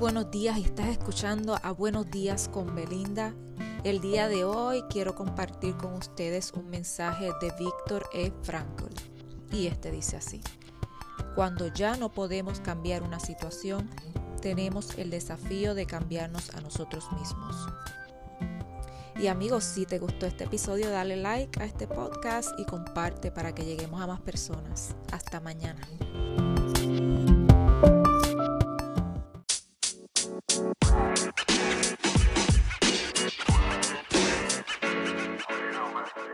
buenos días y estás escuchando a Buenos días con Belinda. El día de hoy quiero compartir con ustedes un mensaje de Víctor E. Frankl. Y este dice así. Cuando ya no podemos cambiar una situación, tenemos el desafío de cambiarnos a nosotros mismos. Y amigos, si te gustó este episodio, dale like a este podcast y comparte para que lleguemos a más personas. Hasta mañana.